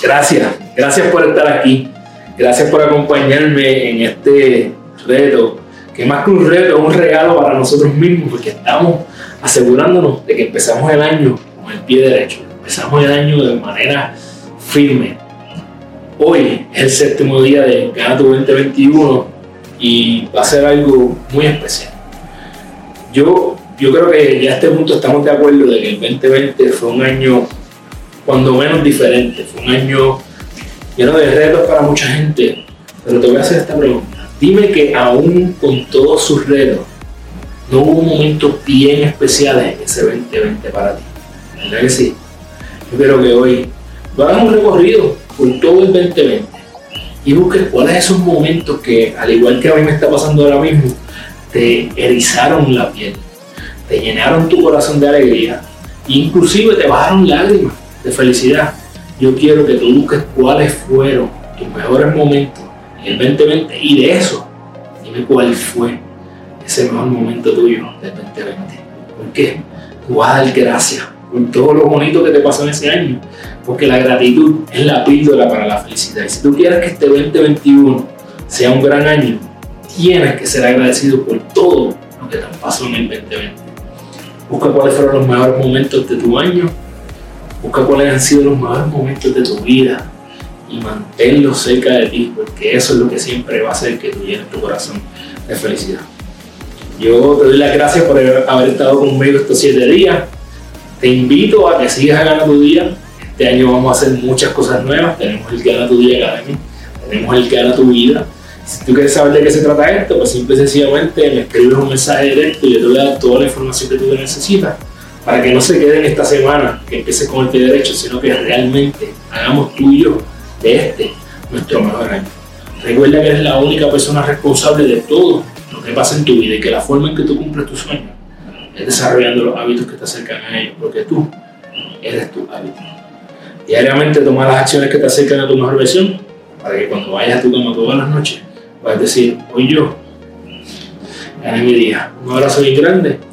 Gracias, gracias por estar aquí. Gracias por acompañarme en este reto, que más que un reto es un regalo para nosotros mismos, porque estamos asegurándonos de que empezamos el año con el pie derecho. Empezamos el año de manera firme. Hoy es el séptimo día de Ganato 2021 y va a ser algo muy especial. Yo, yo creo que ya a este punto estamos de acuerdo de que el 2020 fue un año cuando menos diferente, fue un año lleno de retos para mucha gente, pero te voy a hacer esta pregunta. Dime que aún con todos sus retos, no hubo momentos bien especiales en ese 2020 para ti. ¿Verdad que sí? Yo que hoy hagas un recorrido por todo el 2020 y busques cuáles esos momentos que, al igual que a mí me está pasando ahora mismo, te erizaron la piel, te llenaron tu corazón de alegría, e inclusive te bajaron lágrimas de felicidad. Yo quiero que tú busques cuáles fueron tus mejores momentos en el 2020 y de eso, dime cuál fue ese mejor momento tuyo del 2020. ¿Por qué? Tú vas a dar gracias por todo lo bonito que te pasó en ese año, porque la gratitud es la píldora para la felicidad. Y si tú quieres que este 2021 sea un gran año, tienes que ser agradecido por todo lo que te pasó en el 2020. Busca cuáles fueron los mejores momentos de tu año, busca cuáles han sido los mejores momentos de tu vida y manténlos cerca de ti, porque eso es lo que siempre va a hacer que tú llenes tu corazón de felicidad. Yo te doy las gracias por haber estado conmigo estos siete días. Te invito a que sigas Gana tu Día. Este año vamos a hacer muchas cosas nuevas. Tenemos el Gana tu Día Academy, tenemos el Gana tu Vida. Si tú quieres saber de qué se trata esto, pues simple y sencillamente me escribes un mensaje directo y yo te voy a dar toda la información que tú necesitas para que no se quede en esta semana que empiece con el pie derecho, sino que realmente hagamos tú y yo de este nuestro mejor año. Recuerda que eres la única persona responsable de todo lo que pasa en tu vida y que la forma en que tú cumples tus sueños es desarrollando los hábitos que te acercan a ellos, porque tú eres tu hábito. Diariamente toma las acciones que te acercan a tu mejor versión para que cuando vayas a tu cama todas las noches puedas decir, hoy yo gané mi día. Un abrazo bien grande